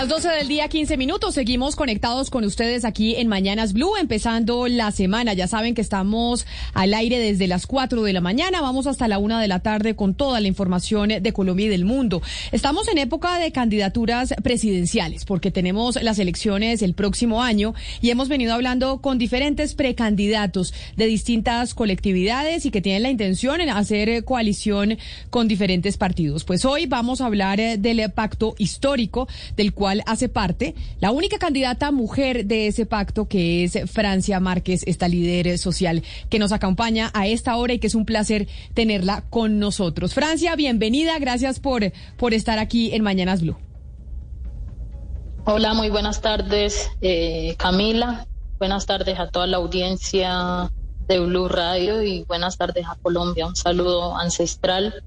Las 12 del día, 15 minutos, seguimos conectados con ustedes aquí en Mañanas Blue, empezando la semana. Ya saben que estamos al aire desde las 4 de la mañana, vamos hasta la 1 de la tarde con toda la información de Colombia y del mundo. Estamos en época de candidaturas presidenciales, porque tenemos las elecciones el próximo año y hemos venido hablando con diferentes precandidatos de distintas colectividades y que tienen la intención de hacer coalición con diferentes partidos. Pues hoy vamos a hablar del pacto histórico del cual hace parte la única candidata mujer de ese pacto, que es Francia Márquez, esta líder social que nos acompaña a esta hora y que es un placer tenerla con nosotros. Francia, bienvenida, gracias por, por estar aquí en Mañanas Blue. Hola, muy buenas tardes, eh, Camila. Buenas tardes a toda la audiencia de Blue Radio y buenas tardes a Colombia. Un saludo ancestral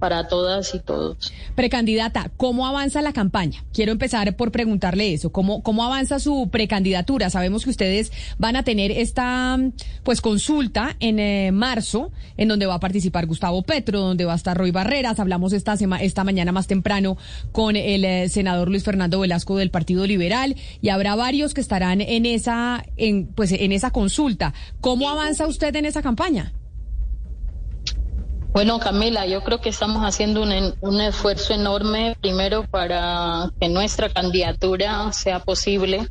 para todas y todos. Precandidata, ¿cómo avanza la campaña? Quiero empezar por preguntarle eso, ¿cómo, cómo avanza su precandidatura? Sabemos que ustedes van a tener esta pues consulta en eh, marzo, en donde va a participar Gustavo Petro, donde va a estar Roy Barreras. Hablamos esta, esta mañana más temprano con el eh, senador Luis Fernando Velasco del Partido Liberal y habrá varios que estarán en esa, en, pues, en esa consulta. ¿Cómo avanza usted en esa campaña? Bueno, Camila, yo creo que estamos haciendo un, esfuerzo enorme, primero para que nuestra candidatura sea posible,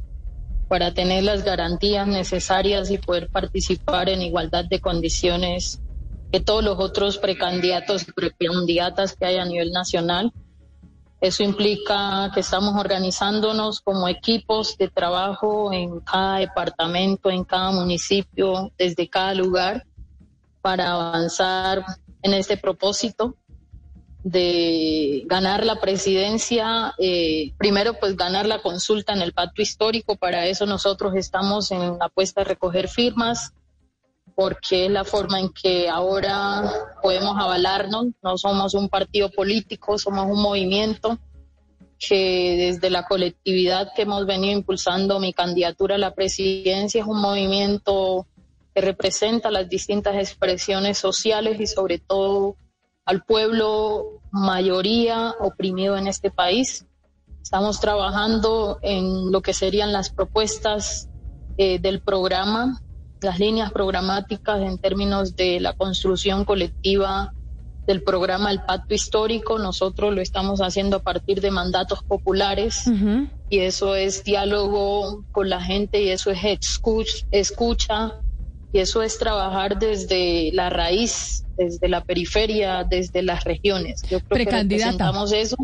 para tener las garantías necesarias y poder participar en igualdad de condiciones que todos los otros precandidatos y precandidatas que hay a nivel nacional. Eso implica que estamos organizándonos como equipos de trabajo en cada departamento, en cada municipio, desde cada lugar, para avanzar en este propósito de ganar la presidencia, eh, primero pues ganar la consulta en el pacto histórico, para eso nosotros estamos en la apuesta de recoger firmas, porque es la forma en que ahora podemos avalarnos, no somos un partido político, somos un movimiento que desde la colectividad que hemos venido impulsando mi candidatura a la presidencia es un movimiento que representa las distintas expresiones sociales y sobre todo al pueblo mayoría oprimido en este país. Estamos trabajando en lo que serían las propuestas eh, del programa, las líneas programáticas en términos de la construcción colectiva del programa El Pacto Histórico. Nosotros lo estamos haciendo a partir de mandatos populares y eso es diálogo con la gente y eso es escucha y eso es trabajar desde la raíz, desde la periferia, desde las regiones. Yo creo que representamos eso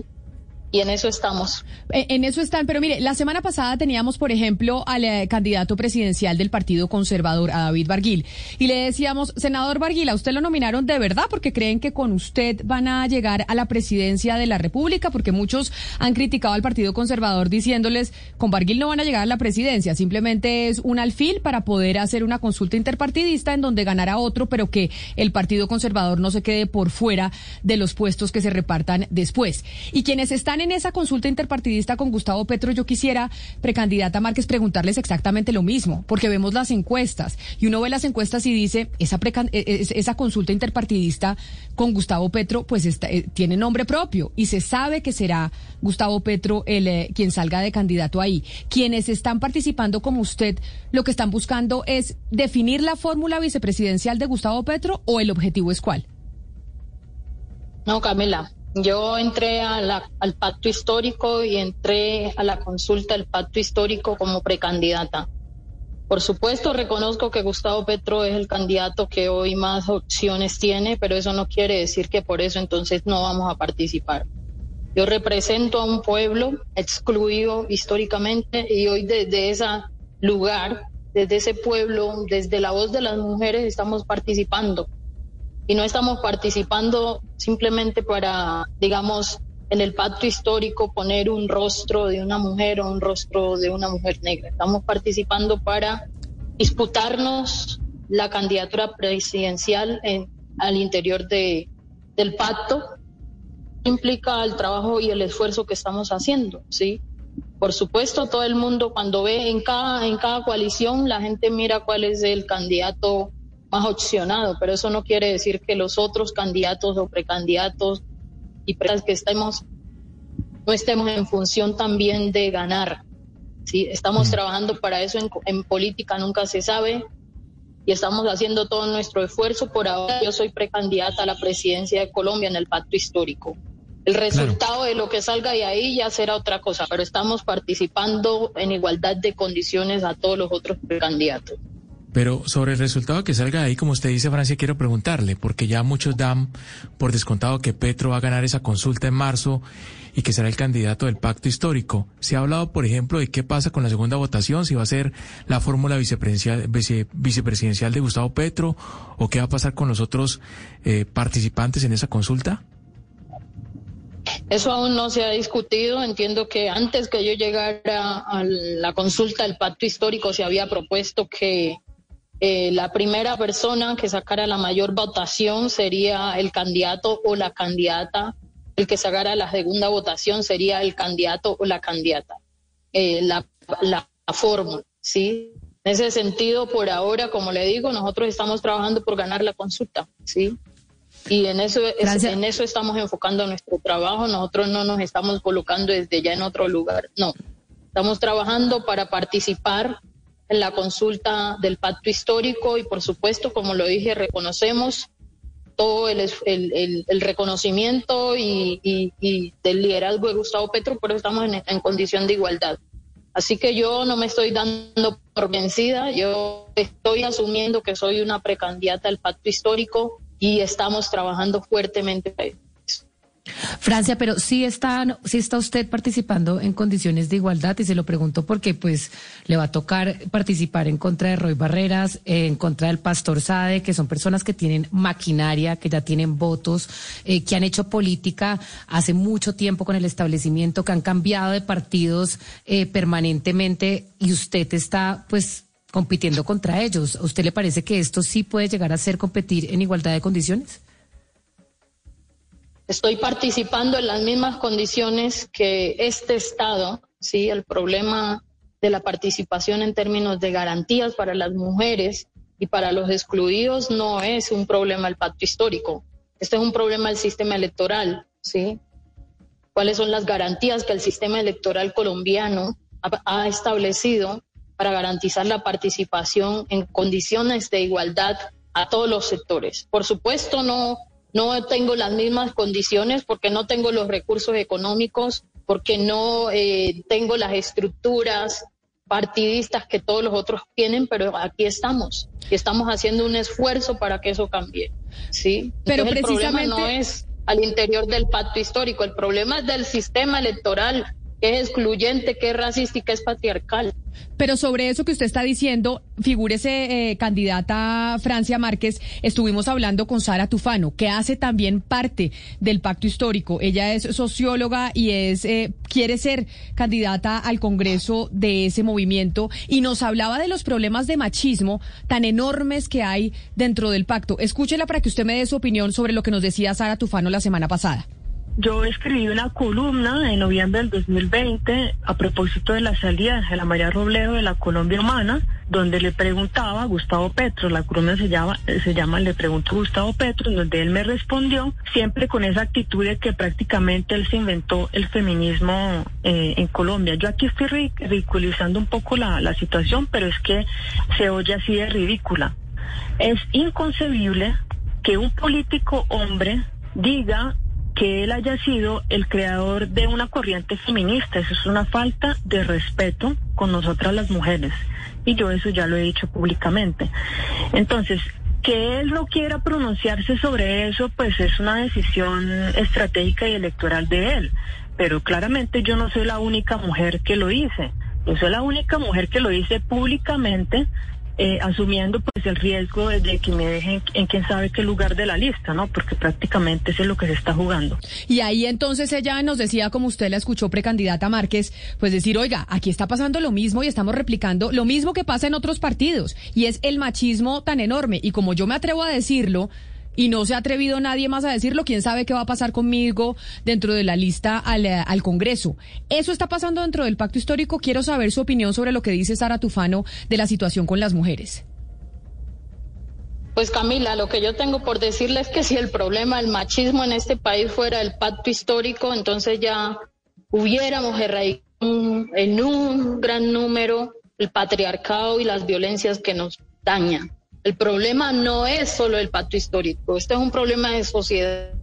y en eso estamos. Eh, en eso están, pero mire, la semana pasada teníamos, por ejemplo, al eh, candidato presidencial del Partido Conservador, a David Barguil, y le decíamos, senador Barguil, ¿a usted lo nominaron de verdad porque creen que con usted van a llegar a la presidencia de la República? Porque muchos han criticado al Partido Conservador diciéndoles, con Barguil no van a llegar a la presidencia, simplemente es un alfil para poder hacer una consulta interpartidista en donde ganará otro, pero que el Partido Conservador no se quede por fuera de los puestos que se repartan después. Y quienes están en en esa consulta interpartidista con Gustavo Petro, yo quisiera, precandidata Márquez, preguntarles exactamente lo mismo, porque vemos las encuestas y uno ve las encuestas y dice, esa, e, e, esa consulta interpartidista con Gustavo Petro, pues eh, tiene nombre propio y se sabe que será Gustavo Petro el eh, quien salga de candidato ahí. Quienes están participando como usted, lo que están buscando es definir la fórmula vicepresidencial de Gustavo Petro o el objetivo es cuál? No, Camila, yo entré al pacto histórico y entré a la consulta del pacto histórico como precandidata. Por supuesto, reconozco que Gustavo Petro es el candidato que hoy más opciones tiene, pero eso no quiere decir que por eso entonces no vamos a participar. Yo represento a un pueblo excluido históricamente y hoy desde ese lugar, desde ese pueblo, desde la voz de las mujeres estamos participando y no estamos participando simplemente para, digamos, en el pacto histórico poner un rostro de una mujer o un rostro de una mujer negra. Estamos participando para disputarnos la candidatura presidencial en, al interior de, del pacto. Implica el trabajo y el esfuerzo que estamos haciendo, ¿sí? Por supuesto, todo el mundo cuando ve en cada, en cada coalición, la gente mira cuál es el candidato más opcionado, pero eso no quiere decir que los otros candidatos o precandidatos y que estemos no estemos en función también de ganar. ¿sí? Estamos mm. trabajando para eso en, en, política, nunca se sabe, y estamos haciendo todo nuestro esfuerzo. Por ahora yo soy precandidata a la presidencia de Colombia en el pacto histórico. El resultado de lo que salga de ahí ya será otra cosa, pero estamos participando en igualdad de condiciones a todos los otros precandidatos. Pero sobre el resultado que salga ahí, como usted dice, Francia, quiero preguntarle, porque ya muchos dan por descontado que Petro va a ganar esa consulta en marzo y que será el candidato del pacto histórico. Se ha hablado, por ejemplo, de qué pasa con la segunda votación, si va a ser la fórmula vicepresidencial, vicepresidencial de Gustavo Petro o qué va a pasar con los otros eh, participantes en esa consulta. Eso aún no se ha discutido. Entiendo que antes que yo llegara a la consulta del pacto histórico se había propuesto que eh, la primera persona que sacara la mayor votación sería el candidato o la candidata. El que sacara la segunda votación sería el candidato o la candidata. Eh, la, la, fórmula, ¿sí? En ese sentido, por ahora, como le digo, nosotros estamos trabajando por ganar la consulta, ¿sí? Y en eso, en eso estamos enfocando nuestro trabajo. Nosotros no nos estamos colocando desde ya en otro lugar. No, estamos trabajando para participar la consulta del pacto histórico y, por supuesto, como lo dije, reconocemos todo el, el, reconocimiento y, y, del liderazgo de Gustavo Petro, pero estamos en, en condición de igualdad. Así que yo no me estoy dando por vencida, yo estoy asumiendo que soy una precandidata al pacto histórico y estamos trabajando fuertemente. Francia, pero sí está, sí está usted participando en condiciones de igualdad y se lo pregunto porque pues le va a tocar participar en contra de Roy Barreras, en contra del Pastor Sade, que son personas que tienen maquinaria, que ya tienen votos, eh, que han hecho política hace mucho tiempo con el establecimiento, que han cambiado de partidos eh, permanentemente y usted está pues compitiendo contra ellos. ¿A usted le parece que esto sí puede llegar a ser competir en igualdad de condiciones? Estoy participando en las mismas condiciones que este Estado, ¿sí? El problema de la participación en términos de garantías para las mujeres y para los excluidos no es un problema del pacto histórico. Este es un problema del sistema electoral, ¿sí? ¿Cuáles son las garantías que el sistema electoral colombiano ha establecido para garantizar la participación en condiciones de igualdad a todos los sectores? Por supuesto, no no tengo las mismas condiciones porque no tengo los recursos económicos, porque no eh, tengo las estructuras partidistas que todos los otros tienen, pero aquí estamos y estamos haciendo un esfuerzo para que eso cambie. ¿sí? Pero precisamente... el problema no es al interior del pacto histórico, el problema es del sistema electoral que es excluyente, que es racista y que es patriarcal. Pero sobre eso que usted está diciendo, figúrese, eh, candidata Francia Márquez, estuvimos hablando con Sara Tufano, que hace también parte del pacto histórico. Ella es socióloga y es eh, quiere ser candidata al Congreso de ese movimiento y nos hablaba de los problemas de machismo tan enormes que hay dentro del pacto. Escúchela para que usted me dé su opinión sobre lo que nos decía Sara Tufano la semana pasada. Yo escribí una columna en noviembre del 2020 a propósito de la salida de la María Robledo de la Colombia Humana, donde le preguntaba a Gustavo Petro, la columna se llama, se llama Le pregunto Gustavo Petro, donde él me respondió, siempre con esa actitud de que prácticamente él se inventó el feminismo eh, en Colombia. Yo aquí estoy ridiculizando un poco la, la situación, pero es que se oye así de ridícula. Es inconcebible que un político hombre diga que él haya sido el creador de una corriente feminista. Eso es una falta de respeto con nosotras las mujeres. Y yo eso ya lo he dicho públicamente. Entonces, que él no quiera pronunciarse sobre eso, pues es una decisión estratégica y electoral de él. Pero claramente yo no soy la única mujer que lo hice. Yo soy la única mujer que lo hice públicamente eh, asumiendo pues el riesgo de que me dejen en quién sabe qué lugar de la lista, ¿no? Porque prácticamente eso es lo que se está jugando. Y ahí entonces ella nos decía, como usted la escuchó precandidata Márquez, pues decir, oiga, aquí está pasando lo mismo y estamos replicando lo mismo que pasa en otros partidos, y es el machismo tan enorme. Y como yo me atrevo a decirlo, y no se ha atrevido nadie más a decirlo. ¿Quién sabe qué va a pasar conmigo dentro de la lista al, eh, al, Congreso? Eso está pasando dentro del pacto histórico. Quiero saber su opinión sobre lo que dice Sara Tufano de la situación con las mujeres. Pues Camila, lo que yo tengo por decirle es que si el problema del machismo en este país fuera el pacto histórico, entonces ya hubiéramos erradicado en un gran número el patriarcado y las violencias que nos dañan. El problema no es solo el pacto histórico, este es un problema de sociedad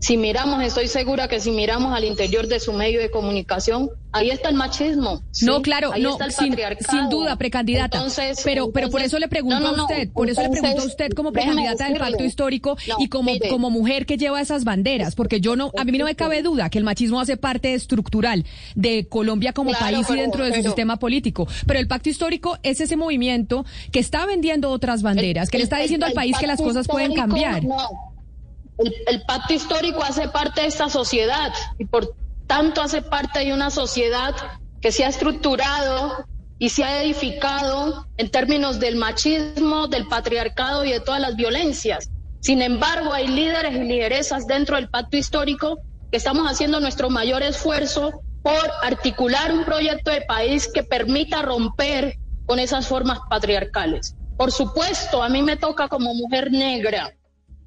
si miramos, estoy segura que si miramos al interior de su medio de comunicación, ahí está el machismo. No, claro, no, sin, sin, duda, precandidata. pero, pero por eso le pregunto a usted, por eso le pregunto a usted como precandidata del pacto histórico y como, como mujer que lleva esas banderas, porque yo no, a mí no me cabe duda que el machismo hace parte estructural de Colombia como país y dentro de su sistema político. Pero el pacto histórico es ese movimiento que está vendiendo otras banderas, que le está diciendo al país que las cosas pueden cambiar. El, pacto histórico hace parte de esta sociedad y por tanto hace parte de una sociedad que se ha estructurado y se ha edificado en términos del machismo, del patriarcado y de todas las violencias. Sin embargo, hay líderes y lideresas dentro del pacto histórico que estamos haciendo nuestro mayor esfuerzo por articular un proyecto de país que permita romper con esas formas patriarcales. Por supuesto, a mí me toca como mujer negra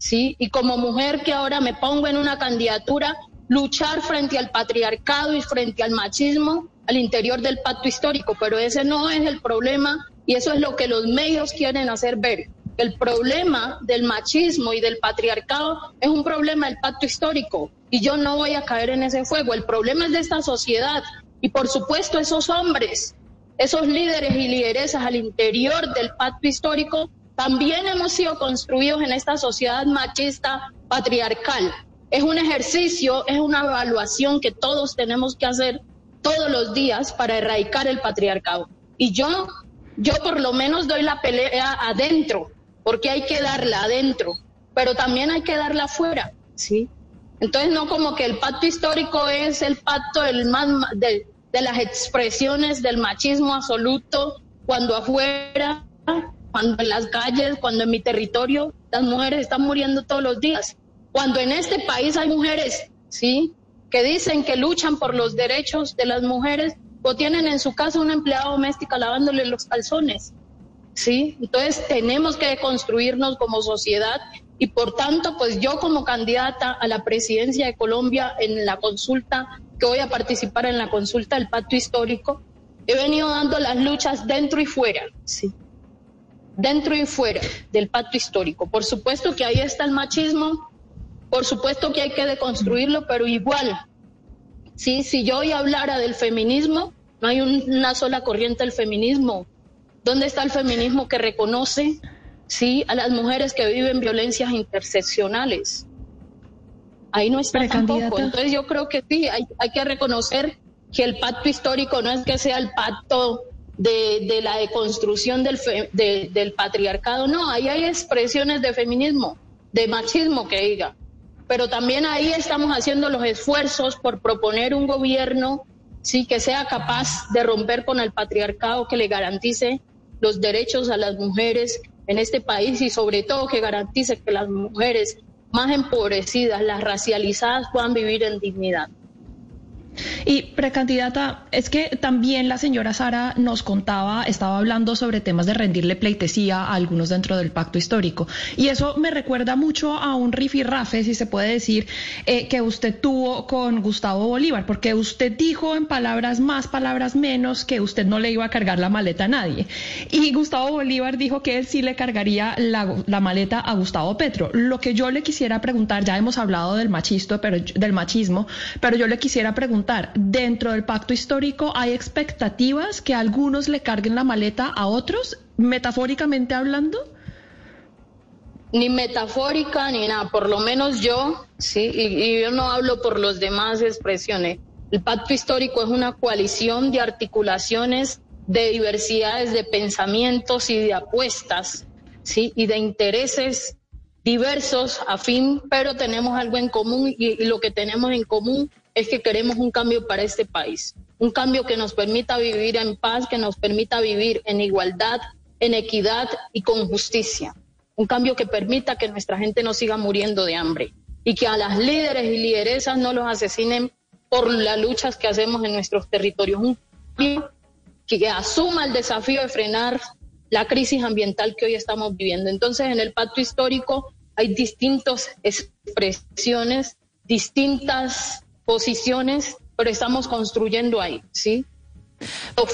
¿sí? Y como mujer que ahora me pongo en una candidatura, luchar frente al patriarcado y frente al machismo al interior del pacto histórico, pero ese no es el problema y eso es lo que los medios quieren hacer ver. El problema del machismo y del patriarcado es un problema del pacto histórico y yo no voy a caer en ese fuego. El problema es de esta sociedad y por supuesto esos hombres, esos líderes y lideresas al interior del pacto histórico también hemos sido construidos en esta sociedad machista patriarcal. Es un ejercicio, es una evaluación que todos tenemos que hacer todos los días para erradicar el patriarcado. Y yo, yo por lo menos doy la pelea adentro, porque hay que darla adentro, pero también hay que darla afuera, ¿sí? Entonces no como que el pacto histórico es el pacto del más, de, de las expresiones del machismo absoluto, cuando afuera cuando en las calles, cuando en mi territorio las mujeres están muriendo todos los días, cuando en este país hay mujeres, ¿sí? Que dicen que luchan por los derechos de las mujeres o tienen en su casa una empleada doméstica lavándole los calzones, ¿sí? Entonces tenemos que construirnos como sociedad y por tanto, pues yo como candidata a la presidencia de Colombia en la consulta, que voy a participar en la consulta del pacto histórico, he venido dando las luchas dentro y fuera, ¿sí? Dentro y fuera del pacto histórico. Por supuesto que ahí está el machismo, por supuesto que hay que deconstruirlo, pero igual, ¿sí? si yo hoy hablara del feminismo, no hay una sola corriente del feminismo. ¿Dónde está el feminismo que reconoce ¿sí? a las mujeres que viven violencias interseccionales? Ahí no está tampoco. Entonces yo creo que sí, hay, hay que reconocer que el pacto histórico no es que sea el pacto de, la deconstrucción del, del patriarcado. No, ahí hay expresiones de feminismo, de machismo que diga. Pero también ahí estamos haciendo los esfuerzos por proponer un gobierno sí que sea capaz de romper con el patriarcado, que le garantice los derechos a las mujeres en este país y sobre todo que garantice que las mujeres más empobrecidas, las racializadas, puedan vivir en dignidad. Y precandidata, es que también la señora Sara nos contaba, estaba hablando sobre temas de rendirle pleitesía a algunos dentro del pacto histórico. Y eso me recuerda mucho a un rifirrafe, si se puede decir, eh, que usted tuvo con Gustavo Bolívar, porque usted dijo en palabras más, palabras menos, que usted no le iba a cargar la maleta a nadie. Y Gustavo Bolívar dijo que él sí le cargaría la, la maleta a Gustavo Petro. Lo que yo le quisiera preguntar, ya hemos hablado del machismo, pero, del machismo, pero yo le quisiera preguntar ¿dentro del pacto histórico hay expectativas que algunos le carguen la maleta a otros, metafóricamente hablando? Ni metafórica ni nada, por lo menos yo, sí, y, yo no hablo por los demás expresiones. El pacto histórico es una coalición de articulaciones de diversidades de pensamientos y de apuestas, ¿sí? Y de intereses diversos, afín, pero tenemos algo en común y, lo que tenemos en común es que queremos un cambio para este país, un cambio que nos permita vivir en paz, que nos permita vivir en igualdad, en equidad y con justicia, un cambio que permita que nuestra gente no siga muriendo de hambre y que a las líderes y lideresas no los asesinen por las luchas que hacemos en nuestros territorios, un cambio que asuma el desafío de frenar la crisis ambiental que hoy estamos viviendo. Entonces, en el pacto histórico hay distintas expresiones, distintas posiciones, pero estamos construyendo ahí, ¿sí?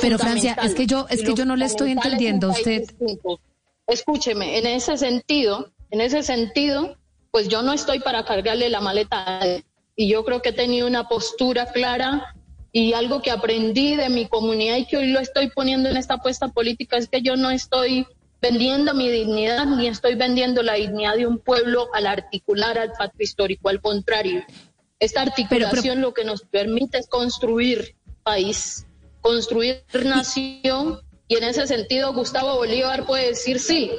pero Francia, es que yo es que yo no le estoy entendiendo a usted. Escúcheme, en ese sentido, en ese sentido, pues yo no estoy para cargarle la maleta. Y yo creo que he tenido una postura clara y algo que aprendí de mi comunidad y que hoy lo estoy poniendo en esta apuesta política es que yo no estoy vendiendo mi dignidad ni estoy vendiendo la dignidad de un pueblo al articular al pacto histórico, al contrario. Esta articulación lo que nos permite es construir país, construir nación y en ese sentido Gustavo Bolívar puede decir sí,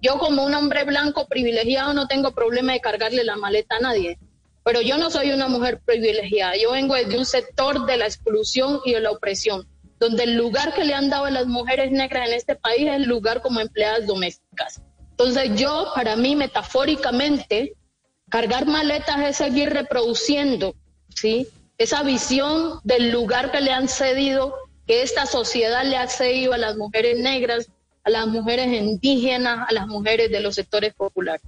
yo como un hombre blanco privilegiado no tengo problema de cargarle la maleta a nadie, pero yo no soy una mujer privilegiada, yo vengo de un sector de la exclusión y de la opresión, donde el lugar que le han dado a las mujeres negras en este país es el lugar como empleadas domésticas. Entonces yo, para mí, metafóricamente, cargar maletas es seguir reproduciendo, ¿sí? Esa visión del lugar que le han cedido, que esta sociedad le ha cedido a las mujeres negras, a las mujeres indígenas, a las mujeres de los sectores populares.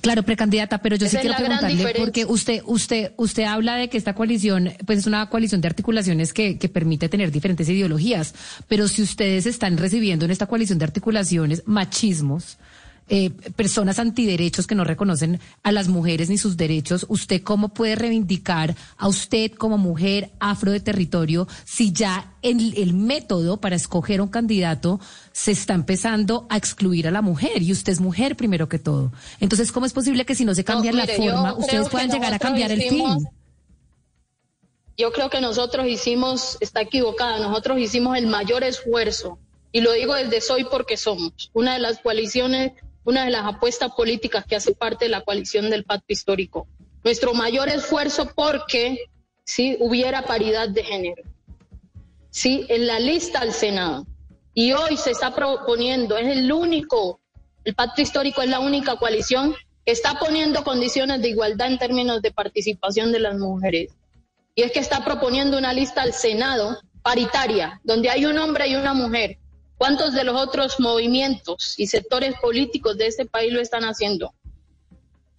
Claro, precandidata, pero yo sí quiero preguntarle, porque usted, usted, usted habla de que esta coalición, pues es una coalición de articulaciones que, que permite tener diferentes ideologías, pero si ustedes están recibiendo en esta coalición de articulaciones machismos, eh, personas antiderechos que no reconocen a las mujeres ni sus derechos, ¿usted cómo puede reivindicar a usted como mujer afro de territorio si ya el, el método para escoger un candidato se está empezando a excluir a la mujer y usted es mujer primero que todo? Entonces, ¿cómo es posible que si no se cambia la forma, ustedes puedan llegar a cambiar el fin? Yo creo que nosotros hicimos, está equivocada, nosotros hicimos el mayor esfuerzo y lo digo desde Soy porque somos, una de las coaliciones una de las apuestas políticas que hace parte de la coalición del pacto histórico. Nuestro mayor esfuerzo porque si hubiera paridad de género. Sí, en la lista al Senado. Y hoy se está proponiendo, es el único, el pacto histórico es la única coalición que está poniendo condiciones de igualdad en términos de participación de las mujeres. Y es que está proponiendo una lista al Senado paritaria, donde hay un hombre y una mujer, ¿Cuántos de los otros movimientos y sectores políticos de este país lo están haciendo?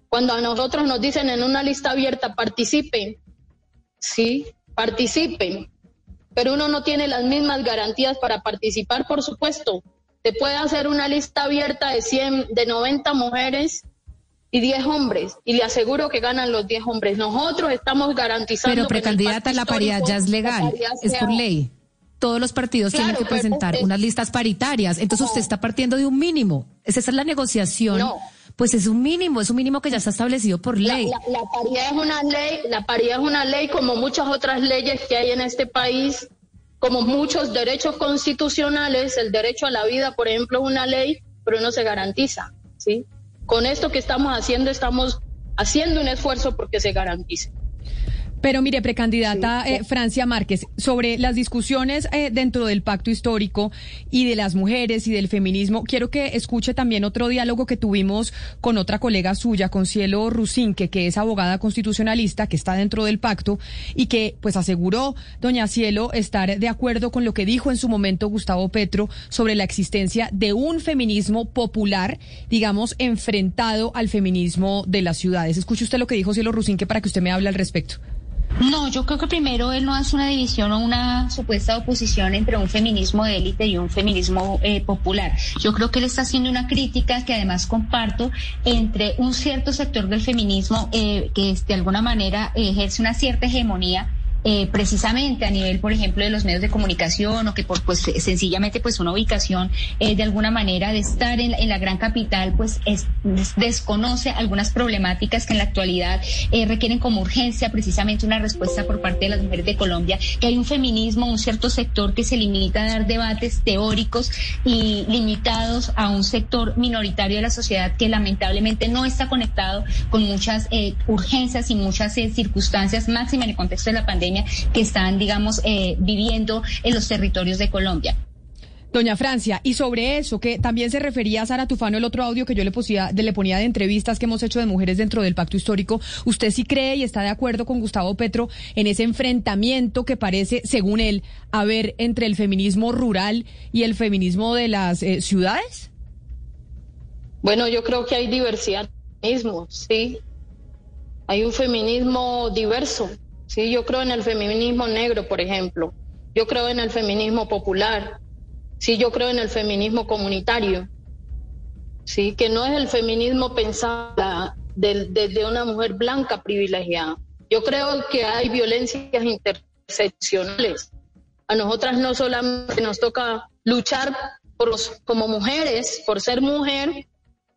Cuando a nosotros nos dicen en una lista abierta, participen, sí, participen, pero uno no tiene las mismas garantías para participar, por supuesto. Te puede hacer una lista abierta de 100, de 90 mujeres y 10 hombres, y le aseguro que ganan los 10 hombres. Nosotros estamos garantizando. Pero precandidata, la paridad ya es legal, es por ley todos los partidos tienen que presentar unas listas paritarias. Entonces usted está partiendo de un mínimo. Esa es la negociación. Pues es un mínimo, es un mínimo que ya está establecido por ley. La, paridad es una ley, la paridad es una ley como muchas otras leyes que hay en este país, como muchos derechos constitucionales, el derecho a la vida, por ejemplo, es una ley, pero no se garantiza, ¿sí? Con esto que estamos haciendo, estamos haciendo un esfuerzo porque se garantice. Pero mire, precandidata eh, Francia Márquez, sobre las discusiones eh, dentro del pacto histórico y de las mujeres y del feminismo, quiero que escuche también otro diálogo que tuvimos con otra colega suya, con Cielo Rusinque, que es abogada constitucionalista, que está dentro del pacto y que pues aseguró, doña Cielo, estar de acuerdo con lo que dijo en su momento Gustavo Petro sobre la existencia de un feminismo popular, digamos, enfrentado al feminismo de las ciudades. Escuche usted lo que dijo Cielo Rusinque para que usted me hable al respecto. No, yo creo que primero él no hace una división o una supuesta oposición entre un feminismo de élite y un feminismo eh, popular. Yo creo que él está haciendo una crítica que además comparto entre un cierto sector del feminismo eh, que de alguna manera ejerce una cierta hegemonía eh, precisamente a nivel, por ejemplo, de los medios de comunicación o que por pues sencillamente pues una ubicación eh, de alguna manera de estar en, la gran capital pues es, desconoce algunas problemáticas que en la actualidad eh, requieren como urgencia precisamente una respuesta por parte de las mujeres de Colombia, que hay un feminismo, un cierto sector que se limita a dar debates teóricos y limitados a un sector minoritario de la sociedad que lamentablemente no está conectado con muchas urgencias y muchas circunstancias máximas en el contexto de la pandemia que están, digamos, eh, viviendo en los territorios de Colombia. Doña Francia, y sobre eso, que también se refería a Sara Tufano, el otro audio que yo le, le ponía de entrevistas que hemos hecho de mujeres dentro del pacto histórico, ¿usted sí cree y está de acuerdo con Gustavo Petro en ese enfrentamiento que parece, según él, haber entre el feminismo rural y el feminismo de las eh, ciudades? Bueno, yo creo que hay diversidad de sí. Hay un feminismo diverso, Sí, yo creo en el feminismo negro, por ejemplo. Yo creo en el feminismo popular. Sí, yo creo en el feminismo comunitario. Sí, que no es el feminismo pensado desde una mujer blanca privilegiada. Yo creo que hay violencias interseccionales. A nosotras no solamente nos toca luchar como mujeres, por ser mujer,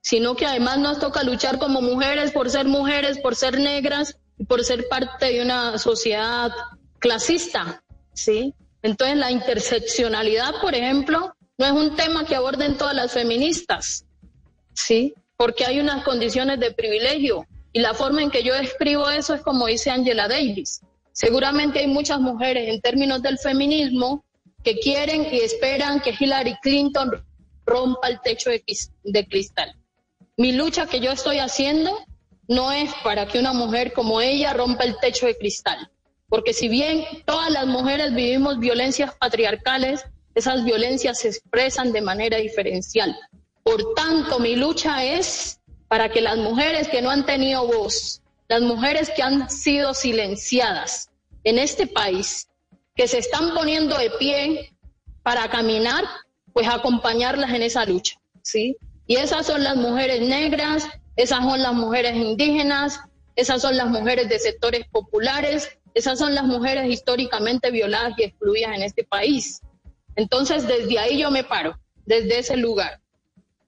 sino que además nos toca luchar como mujeres por ser mujeres, por ser negras por ser parte de una sociedad clasista, ¿sí? Entonces la interseccionalidad, por ejemplo, no es un tema que aborden todas las feministas, ¿sí? Porque hay unas condiciones de privilegio y la forma en que yo escribo eso es como dice Angela Davis. Seguramente hay muchas mujeres en términos del feminismo que quieren y esperan que Hillary Clinton rompa el techo de, de cristal. Mi lucha que yo estoy haciendo no es para que una mujer como ella rompa el techo de cristal. Porque si bien todas las mujeres vivimos violencias patriarcales, esas violencias se expresan de manera diferencial. Por tanto, mi lucha es para que las mujeres que no han tenido voz, las mujeres que han sido silenciadas en este país, que se están poniendo de pie para caminar, pues acompañarlas en esa lucha, ¿sí? Y esas son las mujeres negras, esas son las mujeres indígenas, esas son las mujeres de sectores populares, esas son las mujeres históricamente violadas y excluidas en este país. Entonces, desde ahí yo me paro, desde ese lugar.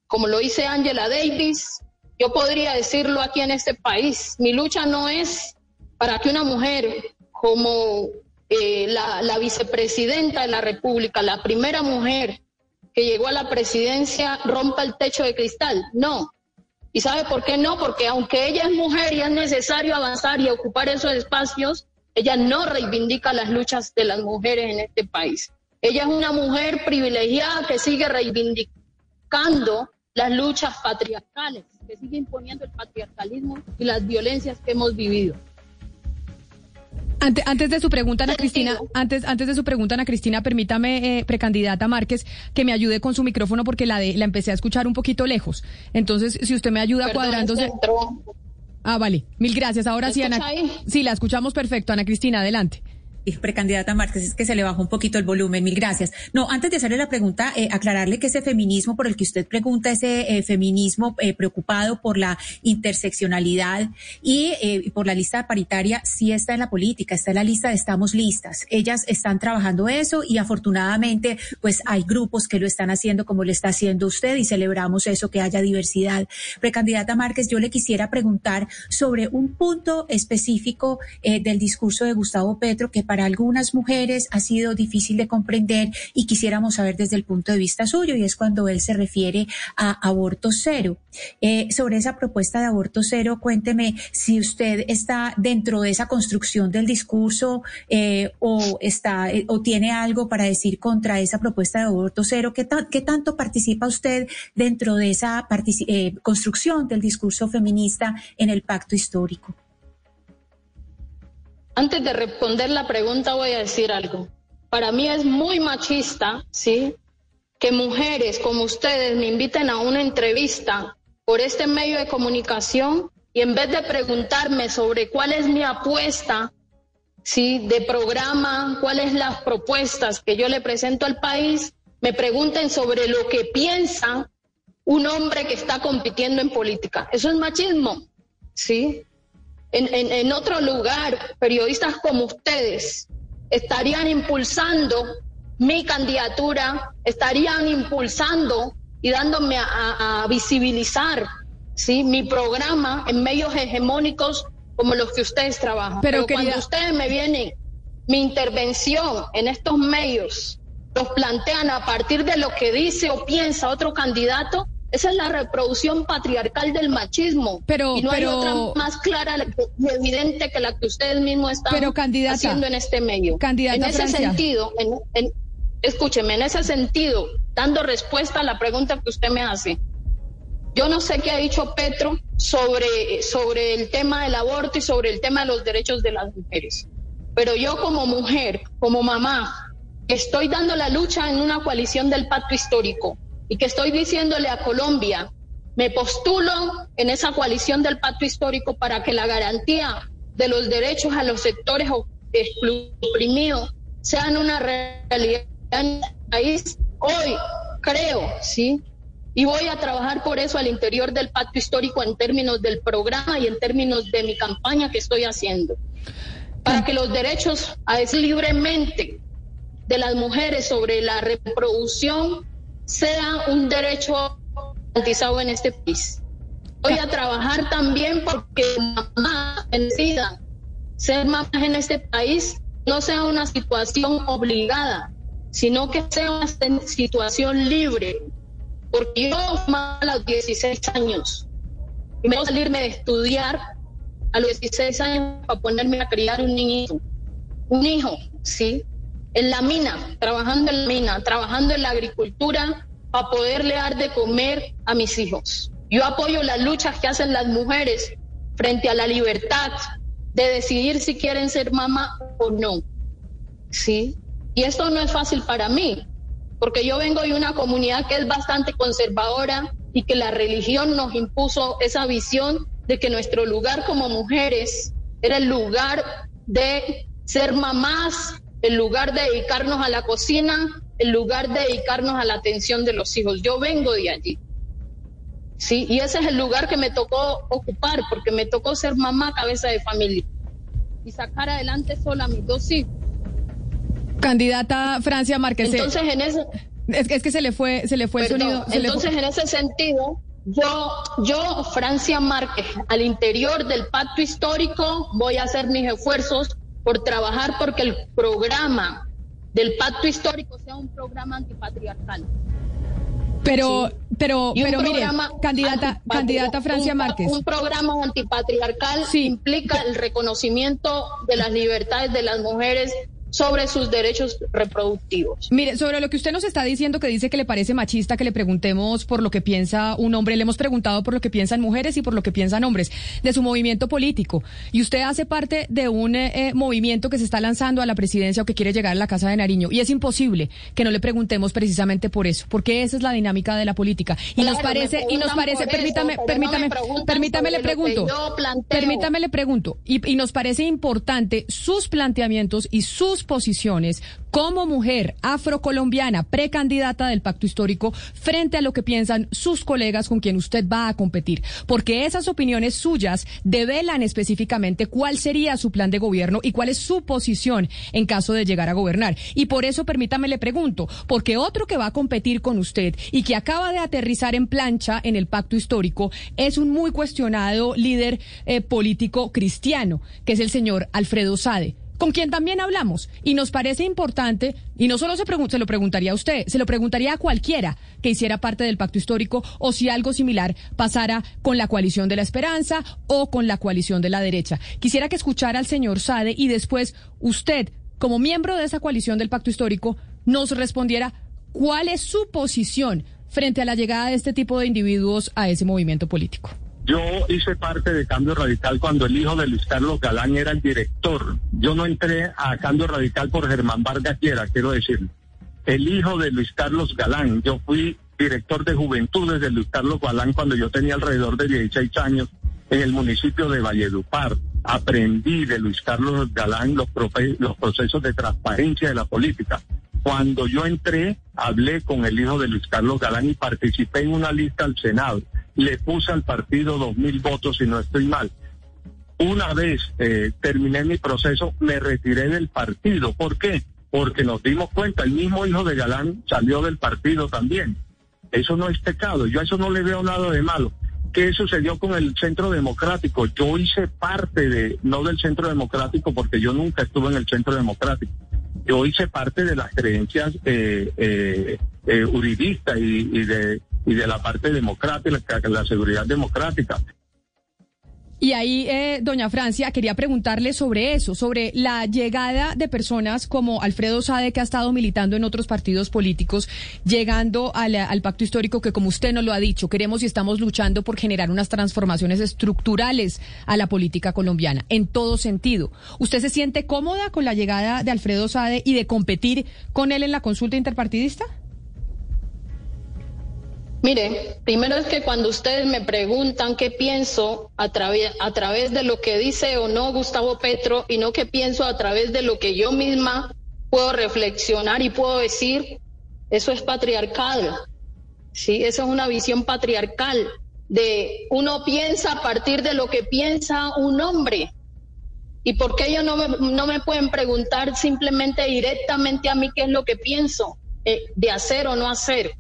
Como lo dice Angela Davis, yo podría decirlo aquí en este país, mi lucha no es para que una mujer como eh, la, la vicepresidenta de la República, la primera mujer que llegó a la presidencia, rompa el techo de cristal. No, ¿Y sabe por qué no? Porque aunque ella es mujer y es necesario avanzar y ocupar esos espacios, ella no reivindica las luchas de las mujeres en este país. Ella es una mujer privilegiada que sigue reivindicando las luchas patriarcales, que sigue imponiendo el patriarcalismo y las violencias que hemos vivido. Antes, de su pregunta, Ana Cristina, antes, antes de su pregunta, Ana Cristina, permítame, eh, precandidata Márquez, que me ayude con su micrófono porque la, de, la empecé a escuchar un poquito lejos. Entonces, si usted me ayuda cuadrándose. Ah, vale. Mil gracias. Ahora sí, Ana. Sí, la escuchamos perfecto. Ana Cristina, adelante precandidata Márquez, es que se le bajó un poquito el volumen. Mil gracias. No, antes de hacerle la pregunta, eh, aclararle que ese feminismo por el que usted pregunta, ese eh, feminismo eh, preocupado por la interseccionalidad y por la lista paritaria, sí está en la política, está en la lista de Estamos Listas. Ellas están trabajando eso y afortunadamente, pues hay grupos que lo están haciendo como lo está haciendo usted y celebramos eso, que haya diversidad. Precandidata Márquez, yo le quisiera preguntar sobre un punto específico del discurso de Gustavo Petro que para algunas mujeres ha sido difícil de comprender y quisiéramos saber desde el punto de vista suyo, y es cuando él se refiere a aborto cero. Eh, sobre esa propuesta de aborto cero, cuénteme si usted está dentro de esa construcción del discurso eh, o está eh, o tiene algo para decir contra esa propuesta de aborto cero. ¿Qué, qué tanto participa usted dentro de esa construcción del discurso feminista en el pacto histórico? Antes de responder la pregunta voy a decir algo. Para mí es muy machista, ¿sí? Que mujeres como ustedes me inviten a una entrevista por este medio de comunicación y en vez de preguntarme sobre cuál es mi apuesta, ¿sí? De programa, cuáles las propuestas que yo le presento al país, me pregunten sobre lo que piensa un hombre que está compitiendo en política. Eso es machismo, ¿sí? En, otro lugar, periodistas como ustedes estarían impulsando mi candidatura, estarían impulsando y dándome a, visibilizar ¿sí? mi programa en medios hegemónicos como los que ustedes trabajan. Pero, cuando ustedes me vienen, mi intervención en estos medios, los plantean a partir de lo que dice o piensa otro candidato, esa es la reproducción patriarcal del machismo. Pero, y no hay otra más clara y evidente que la que ustedes mismos están haciendo en este medio. Candidata en ese sentido, en, escúcheme, en ese sentido, dando respuesta a la pregunta que usted me hace, yo no sé qué ha dicho Petro sobre, sobre el tema del aborto y sobre el tema de los derechos de las mujeres. Pero yo como mujer, como mamá, estoy dando la lucha en una coalición del pacto histórico y que estoy diciéndole a Colombia, me postulo en esa coalición del pacto histórico para que la garantía de los derechos a los sectores oprimidos sean una realidad en el país. Hoy creo, ¿sí? Y voy a trabajar por eso al interior del pacto histórico en términos del programa y en términos de mi campaña que estoy haciendo. Para que los derechos a es libremente de las mujeres sobre la reproducción sea un derecho garantizado en este país. Voy a trabajar también porque mamá decida ser mamá en este país no sea una situación obligada, sino que sea una situación libre. Porque yo a los 16 años y me voy a salirme de estudiar a los 16 años para ponerme a criar un niño, un hijo, ¿sí? En la mina, trabajando en la mina, trabajando en la agricultura para poderle dar de comer a mis hijos. Yo apoyo las luchas que hacen las mujeres frente a la libertad de decidir si quieren ser mamá o no. ¿Sí? Y esto no es fácil para mí, porque yo vengo de una comunidad que es bastante conservadora y que la religión nos impuso esa visión de que nuestro lugar como mujeres era el lugar de ser mamás en lugar de dedicarnos a la cocina, en lugar de dedicarnos a la atención de los hijos. Yo vengo de allí. Sí, y ese es el lugar que me tocó ocupar, porque me tocó ser mamá cabeza de familia y sacar adelante sola a mis dos hijos. Candidata Francia Márquez. Entonces, en ese. Es, que se le fue, se le fue el sonido. entonces, en ese sentido, yo, yo, Francia Márquez, al interior del pacto histórico, voy a hacer mis esfuerzos por trabajar porque el programa del pacto histórico sea un programa antipatriarcal. Pero, pero, pero mire, candidata, candidata Francia Márquez. Un programa antipatriarcal implica el reconocimiento de las libertades de las mujeres sobre sus derechos reproductivos. Mire, sobre lo que usted nos está diciendo, que dice que le parece machista que le preguntemos por lo que piensa un hombre, le hemos preguntado por lo que piensan mujeres y por lo que piensan hombres, de su movimiento político. Y usted hace parte de un eh, eh, movimiento que se está lanzando a la presidencia o que quiere llegar a la Casa de Nariño. Y es imposible que no le preguntemos precisamente por eso, porque esa es la dinámica de la política. Y nos parece, y nos parece, permítame, permítame, permítame le pregunto, permítame le pregunto, y, y nos parece importante sus planteamientos y sus posiciones como mujer afrocolombiana precandidata del pacto histórico frente a lo que piensan sus colegas con quien usted va a competir. Porque esas opiniones suyas develan específicamente cuál sería su plan de gobierno y cuál es su posición en caso de llegar a gobernar. Y por eso permítame le pregunto, porque otro que va a competir con usted y que acaba de aterrizar en plancha en el pacto histórico es un muy cuestionado líder eh, político cristiano, que es el señor Alfredo Sade con quien también hablamos. Y nos parece importante, y no solo se, se, lo preguntaría a usted, se lo preguntaría a cualquiera que hiciera parte del pacto histórico o si algo similar pasara con la coalición de la esperanza o con la coalición de la derecha. Quisiera que escuchara al señor Sade y después usted, como miembro de esa coalición del pacto histórico, nos respondiera cuál es su posición frente a la llegada de este tipo de individuos a ese movimiento político. Yo hice parte de Cambio Radical cuando el hijo de Luis Carlos Galán era el director. Yo no entré a Cambio Radical por Germán Vargas Quiera, quiero decir. El hijo de Luis Carlos Galán. Yo fui director de juventudes de Luis Carlos Galán cuando yo tenía alrededor de 16 años en el municipio de Valledupar. Aprendí de Luis Carlos Galán los procesos de transparencia de la política. Cuando yo entré, hablé con el hijo de Luis Carlos Galán y participé en una lista al Senado le puse al partido dos mil votos, si no estoy mal. Una vez eh, terminé mi proceso, me retiré del partido. ¿Por qué? Porque nos dimos cuenta, el mismo hijo de Galán salió del partido también. Eso no es pecado, yo a eso no le veo nada de malo. ¿Qué sucedió con el Centro Democrático? Yo hice parte de, no del Centro Democrático, porque yo nunca estuve en el Centro Democrático. Yo hice parte de las creencias eh, eh, eh uridistas y, de, y de la parte democrática, la seguridad democrática. Y ahí, eh, doña Francia, quería preguntarle sobre eso, sobre la llegada de personas como Alfredo Sade, que ha estado militando en otros partidos políticos, llegando al, pacto histórico que, como usted nos lo ha dicho, queremos y estamos luchando por generar unas transformaciones estructurales a la política colombiana, en todo sentido. ¿Usted se siente cómoda con la llegada de Alfredo Sade y de competir con él en la consulta interpartidista? Mire, primero es que cuando ustedes me preguntan qué pienso a, a través de lo que dice o no Gustavo Petro y no qué pienso a través de lo que yo misma puedo reflexionar y puedo decir, eso es patriarcal. Sí, eso es una visión patriarcal de uno piensa a partir de lo que piensa un hombre. ¿Y por qué ellos no me, no me pueden preguntar simplemente directamente a mí qué es lo que pienso eh, de hacer o no hacer?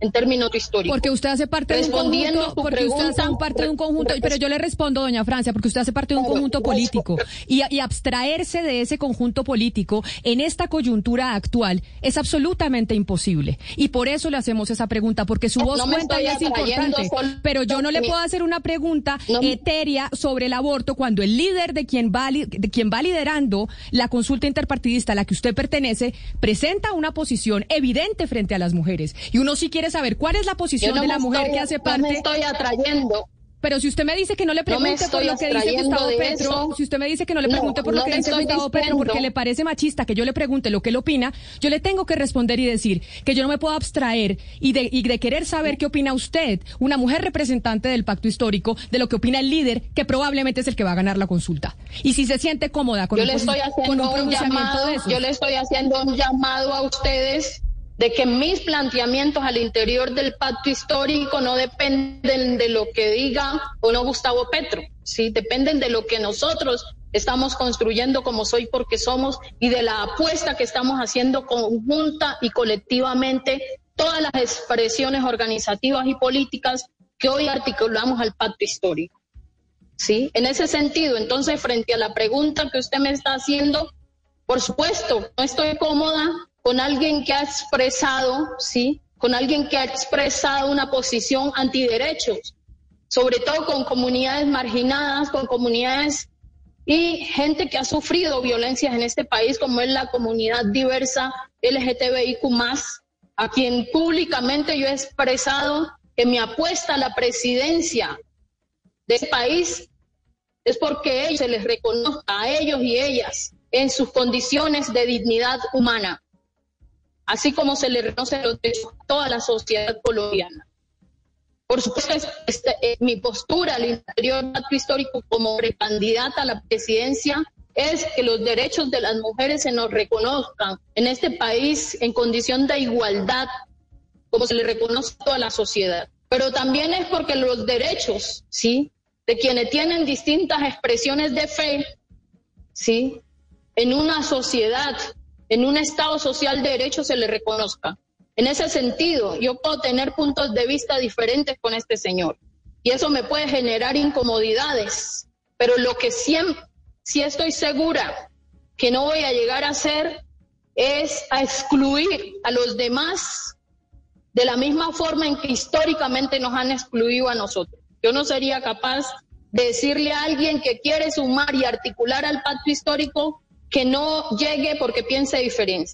En términos históricos. Porque usted hace parte de un conjunto, porque usted hace parte de un conjunto, pero yo le respondo, doña Francia, porque usted hace parte de un conjunto político y, y, abstraerse de ese conjunto político en esta coyuntura actual es absolutamente imposible. Y por eso le hacemos esa pregunta, porque su voz cuenta y es importante. Pero yo no le puedo hacer una pregunta etérea sobre el aborto cuando el líder de quien va, de quien va liderando la consulta interpartidista a la que usted pertenece presenta una posición evidente frente a las mujeres. Y uno sí quiere saber cuál es la posición de la mujer que hace parte. No me estoy atrayendo. Pero si usted me dice que no le pregunte por lo que dice Gustavo Petro, si usted me dice que no le pregunte por lo que dice Gustavo Petro porque le parece machista que yo le pregunte lo que él opina, yo le tengo que responder y decir que yo no me puedo abstraer y de, y de querer saber qué opina usted, una mujer representante del pacto histórico, de lo que opina el líder, que probablemente es el que va a ganar la consulta. Y si se siente cómoda con, yo le estoy haciendo un, llamado, de eso. Yo le estoy haciendo un llamado a ustedes de que mis planteamientos al interior del pacto histórico no dependen de lo que diga o no Gustavo Petro, sí, dependen de lo que nosotros estamos construyendo como soy porque somos y de la apuesta que estamos haciendo conjunta y colectivamente todas las expresiones organizativas y políticas que hoy articulamos al pacto histórico. ¿Sí? En ese sentido, entonces, frente a la pregunta que usted me está haciendo, por supuesto, no estoy cómoda con alguien que ha expresado, ¿sí? Con alguien que ha expresado una posición antiderechos, sobre todo con comunidades marginadas, con comunidades y gente que ha sufrido violencias en este país, como es la comunidad diversa LGTBIQ, a quien públicamente yo he expresado que mi apuesta a la presidencia de este país es porque ellos se les reconozca a ellos y ellas en sus condiciones de dignidad humana así como se le reconoce a toda la sociedad colombiana. Por supuesto, mi postura al interior del acto histórico como precandidata a la presidencia es que los derechos de las mujeres se nos reconozcan en este país en condición de igualdad, como se le reconoce a toda la sociedad. Pero también es porque los derechos, ¿sí? De quienes tienen distintas expresiones de fe, ¿sí? En una sociedad en un Estado social de derecho se le reconozca. En ese sentido, yo puedo tener puntos de vista diferentes con este señor y eso me puede generar incomodidades, pero lo que siempre, sí estoy segura que no voy a llegar a hacer es a excluir a los demás de la misma forma en que históricamente nos han excluido a nosotros. Yo no sería capaz de decirle a alguien que quiere sumar y articular al pacto histórico que no llegue porque piense diferente.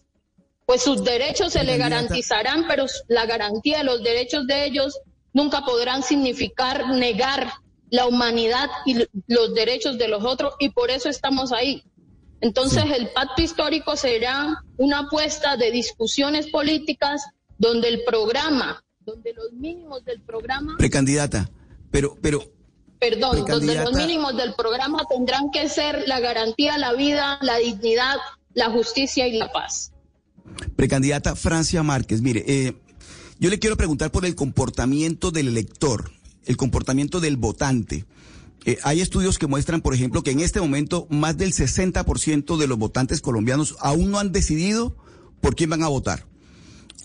Pues sus derechos se le garantizarán, pero la garantía de los derechos de ellos nunca podrán significar negar la humanidad y los derechos de los otros y por eso estamos ahí. Entonces el pacto histórico será una apuesta de discusiones políticas donde el programa, donde los mínimos del programa... Precandidata, pero, pero perdón, donde los mínimos del programa tendrán que ser la garantía, la vida, la dignidad, la justicia y la paz. Precandidata Francia Márquez, mire, eh, yo le quiero preguntar por el comportamiento del elector, el comportamiento del votante. Eh, hay estudios que muestran, por ejemplo, que en este momento más del 60% de los votantes colombianos aún no han decidido por quién van a votar.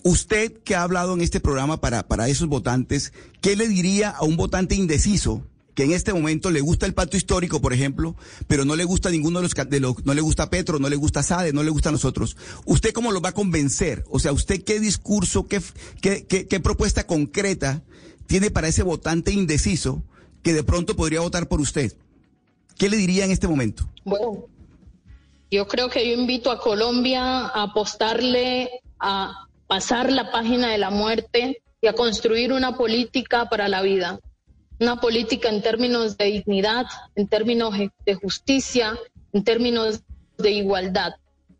Usted que ha hablado en este programa para, para esos votantes, ¿qué le diría a un votante indeciso que en este momento le gusta el pacto histórico, por ejemplo, pero no le gusta ninguno de los, de los no le gusta Petro, no le gusta Sade, no le gusta a nosotros. ¿Usted cómo lo va a convencer? O sea, ¿usted qué discurso, qué, qué, qué, qué propuesta concreta tiene para ese votante indeciso que de pronto podría votar por usted? ¿Qué le diría en este momento? Bueno, yo creo que yo invito a Colombia a apostarle a pasar la página de la muerte y a construir una política para la vida. Una política en términos de dignidad, en términos de justicia, en términos de igualdad.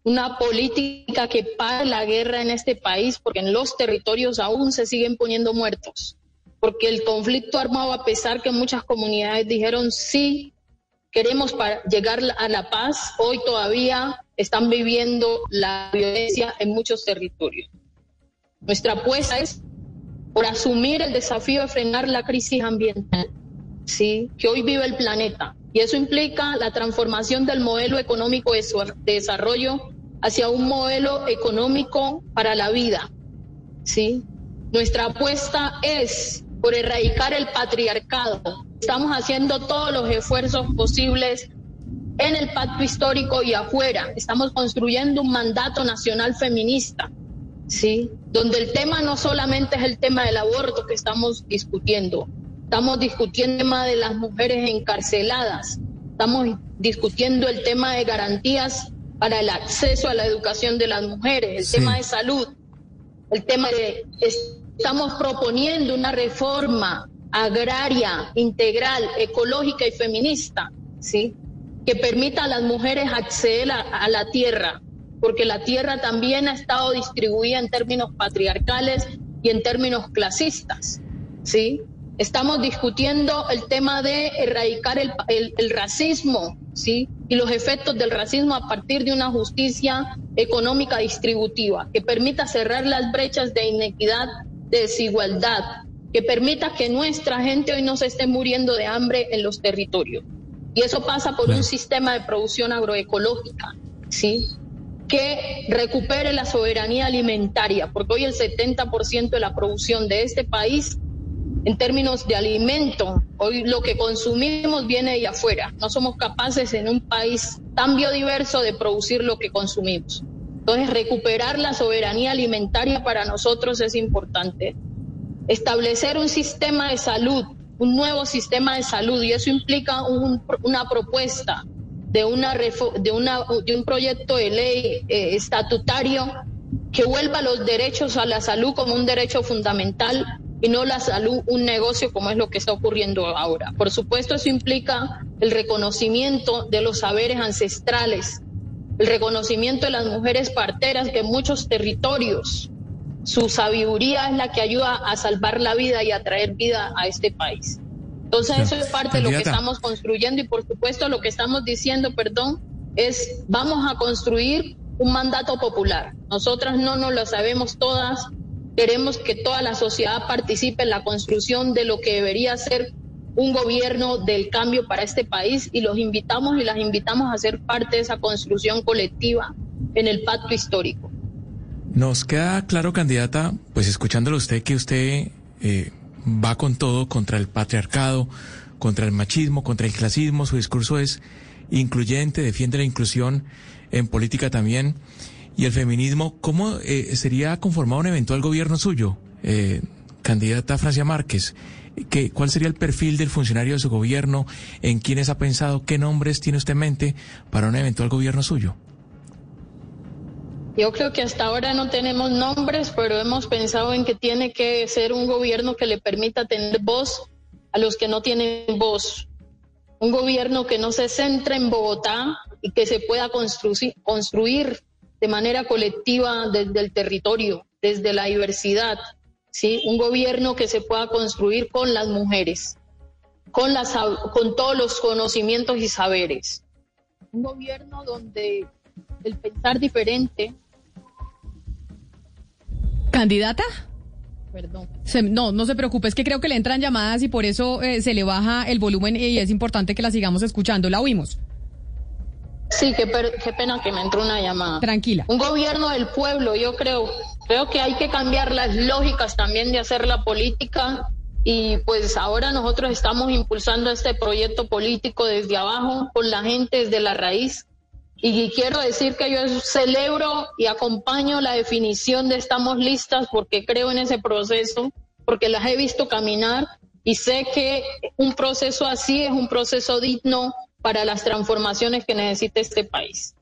Una política que pare la guerra en este país, porque en los territorios aún se siguen poniendo muertos. Porque el conflicto armado, a pesar que muchas comunidades dijeron sí, queremos llegar a la paz, hoy todavía están viviendo la violencia en muchos territorios. Nuestra apuesta es por asumir el desafío de frenar la crisis ambiental, ¿sí? que hoy vive el planeta. Y eso implica la transformación del modelo económico de, desarrollo hacia un modelo económico para la vida. ¿sí? Nuestra apuesta es por erradicar el patriarcado. Estamos haciendo todos los esfuerzos posibles en el pacto histórico y afuera. Estamos construyendo un mandato nacional feminista ¿sí? Donde el tema no solamente es el tema del aborto que estamos discutiendo, estamos discutiendo el tema de las mujeres encarceladas, estamos discutiendo el tema de garantías para el acceso a la educación de las mujeres, el tema de salud, el tema de estamos proponiendo una reforma agraria, integral, ecológica y feminista, ¿sí? Que permita a las mujeres acceder a la tierra, porque la tierra también ha estado distribuida en términos patriarcales y en términos clasistas, ¿sí? Estamos discutiendo el tema de erradicar el, el, racismo, ¿sí? Y los efectos del racismo a partir de una justicia económica distributiva que permita cerrar las brechas de inequidad, de desigualdad, que permita que nuestra gente hoy no se esté muriendo de hambre en los territorios. Y eso pasa por un sistema de producción agroecológica, ¿sí? Que recupere la soberanía alimentaria, porque hoy el 70% de la producción de este país, en términos de alimento, hoy lo que consumimos viene de afuera. No somos capaces en un país tan biodiverso de producir lo que consumimos. Entonces, recuperar la soberanía alimentaria para nosotros es importante. Establecer un sistema de salud, un nuevo sistema de salud, y eso implica una propuesta de, una, de, un proyecto de ley eh, estatutario que vuelva los derechos a la salud como un derecho fundamental y no la salud un negocio como es lo que está ocurriendo ahora. Por supuesto, eso implica el reconocimiento de los saberes ancestrales, el reconocimiento de las mujeres parteras que en muchos territorios su sabiduría es la que ayuda a salvar la vida y a traer vida a este país. Entonces eso es parte de lo que estamos construyendo y por supuesto lo que estamos diciendo, perdón, es vamos a construir un mandato popular. Nosotras no nos lo sabemos todas, queremos que toda la sociedad participe en la construcción de lo que debería ser un gobierno del cambio para este país y los invitamos y las invitamos a ser parte de esa construcción colectiva en el pacto histórico. Nos queda claro, candidata, pues escuchándolo usted, que usted eh, va con todo contra el patriarcado, contra el machismo, contra el clasismo. Su discurso es incluyente, defiende la inclusión en política también. Y el feminismo, ¿cómo eh, sería conformado un eventual gobierno suyo, eh, candidata Francia Márquez? ¿Qué, ¿Cuál sería el perfil del funcionario de su gobierno? ¿En quiénes ha pensado? ¿Qué nombres tiene usted en mente para un eventual gobierno suyo? Yo creo que hasta ahora no tenemos nombres, pero hemos pensado en que tiene que ser un gobierno que le permita tener voz a los que no tienen voz. Un gobierno que no se centre en Bogotá y que se pueda construir, construir de manera colectiva desde el territorio, desde la diversidad. ¿sí? Un gobierno que se pueda construir con las mujeres, con, las, con todos los conocimientos y saberes. Un gobierno donde el pensar diferente. ¿Candidata? Perdón. no, no se preocupe, es que creo que le entran llamadas y por eso eh, se le baja el volumen y es importante que la sigamos escuchando. La oímos. Sí, qué, qué pena que me entró una llamada. Tranquila. Un gobierno del pueblo, yo creo. Creo que hay que cambiar las lógicas también de hacer la política y pues ahora nosotros estamos impulsando este proyecto político desde abajo, con la gente desde la raíz. Y quiero decir que yo celebro y acompaño la definición de estamos listas porque creo en ese proceso, porque las he visto caminar y sé que un proceso así es un proceso digno para las transformaciones que necesita este país.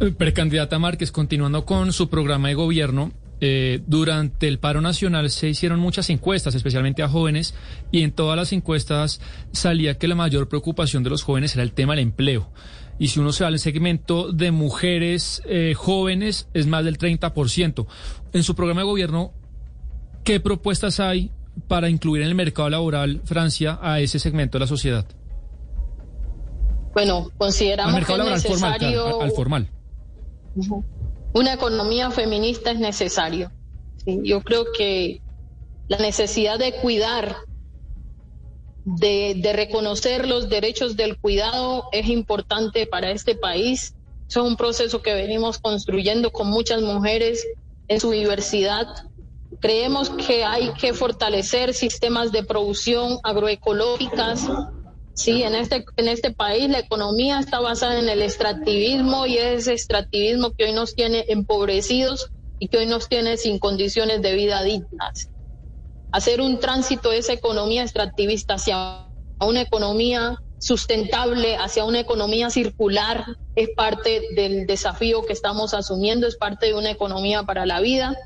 Eh, precandidata Márquez, continuando con su programa de gobierno, eh, durante el paro nacional se hicieron muchas encuestas, especialmente a jóvenes, y en todas las encuestas salía que la mayor preocupación de los jóvenes era el tema del empleo. Y si uno se va al segmento de mujeres eh, jóvenes, es más del 30%. En su programa de gobierno, ¿qué propuestas hay para incluir en el mercado laboral, Francia, a ese segmento de la sociedad? Bueno, consideramos que es necesario... al formal. Una economía feminista es necesario. Yo creo que la necesidad de cuidar, de, reconocer los derechos del cuidado es importante para este país. es un proceso que venimos construyendo con muchas mujeres en su diversidad. Creemos que hay que fortalecer sistemas de producción agroecológicas, Sí, en este, en este país la economía está basada en el extractivismo y es ese extractivismo que hoy nos tiene empobrecidos y que hoy nos tiene sin condiciones de vida dignas. Hacer un tránsito de esa economía extractivista hacia una economía sustentable, hacia una economía circular, es parte del desafío que estamos asumiendo, es parte de una economía para la vida.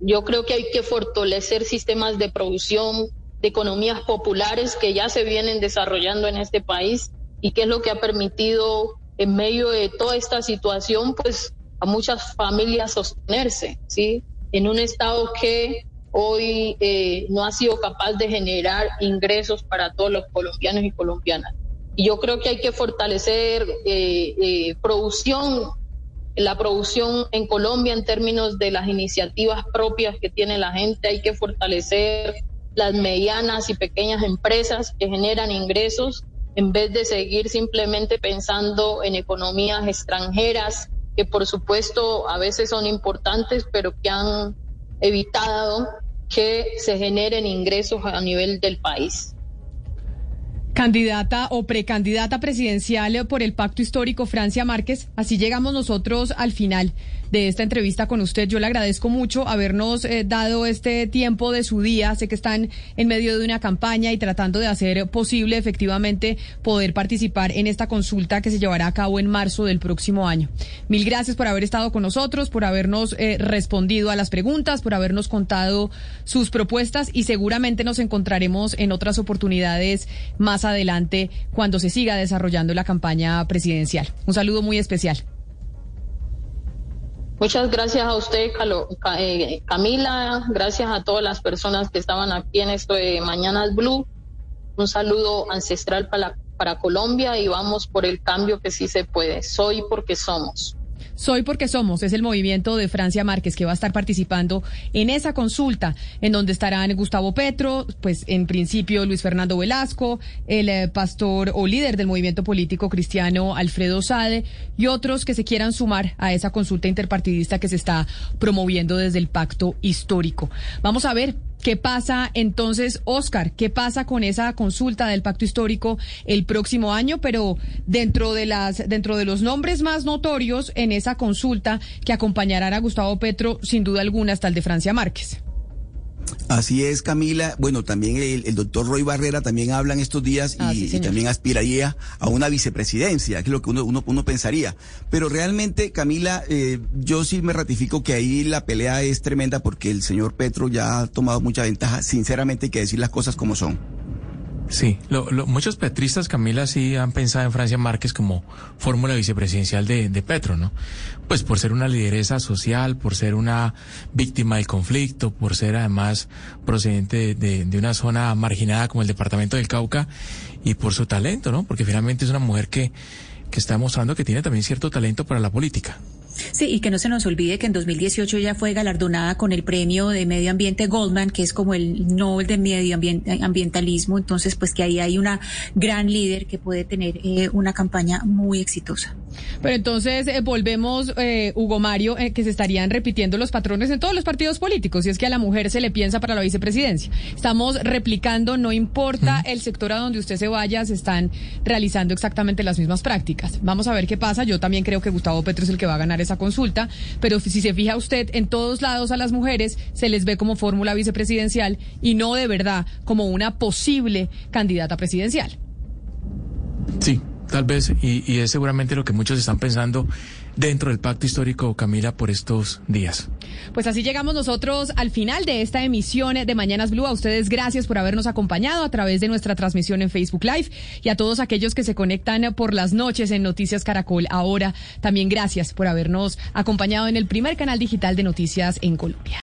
Yo creo que hay que fortalecer sistemas de producción de economías populares que ya se vienen desarrollando en este país y que es lo que ha permitido en medio de toda esta situación pues a muchas familias sostenerse, ¿sí? En un estado que hoy eh, no ha sido capaz de generar ingresos para todos los colombianos y colombianas. Y yo creo que hay que fortalecer eh, eh, producción, la producción en Colombia en términos de las iniciativas propias que tiene la gente, hay que fortalecer las medianas y pequeñas empresas que generan ingresos en vez de seguir simplemente pensando en economías extranjeras que por supuesto a veces son importantes pero que han evitado que se generen ingresos a nivel del país. Candidata o precandidata presidencial por el pacto histórico Francia Márquez, así llegamos nosotros al final de esta entrevista con usted. Yo le agradezco mucho habernos eh, dado este tiempo de su día. Sé que están en medio de una campaña y tratando de hacer posible efectivamente poder participar en esta consulta que se llevará a cabo en marzo del próximo año. Mil gracias por haber estado con nosotros, por habernos eh, respondido a las preguntas, por habernos contado sus propuestas y seguramente nos encontraremos en otras oportunidades más adelante cuando se siga desarrollando la campaña presidencial. Un saludo muy especial. Muchas gracias a usted, eh, Camila. Gracias a todas las personas que estaban aquí en esto de Mañanas Blue. Un saludo ancestral para, para Colombia y vamos por el cambio que sí se puede. Soy porque somos. Soy porque somos, es el movimiento de Francia Márquez que va a estar participando en esa consulta, en donde estarán Gustavo Petro, pues en principio Luis Fernando Velasco, el eh, pastor o líder del movimiento político cristiano Alfredo Sade y otros que se quieran sumar a esa consulta interpartidista que se está promoviendo desde el pacto histórico. Vamos a ver ¿Qué pasa entonces, Oscar? ¿Qué pasa con esa consulta del pacto histórico el próximo año? Pero dentro de las, dentro de los nombres más notorios en esa consulta que acompañarán a Gustavo Petro, sin duda alguna, está el de Francia Márquez. Así es, Camila. Bueno, también el, doctor Roy Barrera también habla en estos días ah, y, también aspiraría a una vicepresidencia, que es lo que uno, uno, pensaría. Pero realmente, Camila, eh, yo sí me ratifico que ahí la pelea es tremenda porque el señor Petro ya ha tomado mucha ventaja. Sinceramente, hay que decir las cosas como son. Sí, muchos petristas, Camila, sí han pensado en Francia Márquez como fórmula vicepresidencial de, Petro, ¿no? Pues por ser una lideresa social, por ser una víctima del conflicto, por ser además procedente de, de, una zona marginada como el departamento del Cauca y por su talento, ¿no? Porque finalmente es una mujer que, que está mostrando que tiene también cierto talento para la política. Sí, y que no se nos olvide que en 2018 ella fue galardonada con el premio de medio ambiente Goldman, que es como el Nobel de medio ambientalismo. Entonces, pues que ahí hay una gran líder que puede tener eh, una campaña muy exitosa. Pero entonces eh, volvemos, eh, Hugo Mario, que se estarían repitiendo los patrones en todos los partidos políticos. Y es que a la mujer se le piensa para la vicepresidencia. Estamos replicando, no importa el sector a donde usted se vaya, se están realizando exactamente las mismas prácticas. Vamos a ver qué pasa. Yo también creo que Gustavo Petro es el que va a ganar esa consulta, pero si se fija usted, en todos lados a las mujeres se les ve como fórmula vicepresidencial y no de verdad como una posible candidata presidencial. Sí, tal vez, y, y es seguramente lo que muchos están pensando dentro del pacto histórico, Camila, por estos días. Pues así llegamos nosotros al final de esta emisión de Mañanas Blue. A ustedes gracias por habernos acompañado a través de nuestra transmisión en Facebook Live y a todos aquellos que se conectan por las noches en Noticias Caracol. Ahora también gracias por habernos acompañado en el primer canal digital de noticias en Colombia.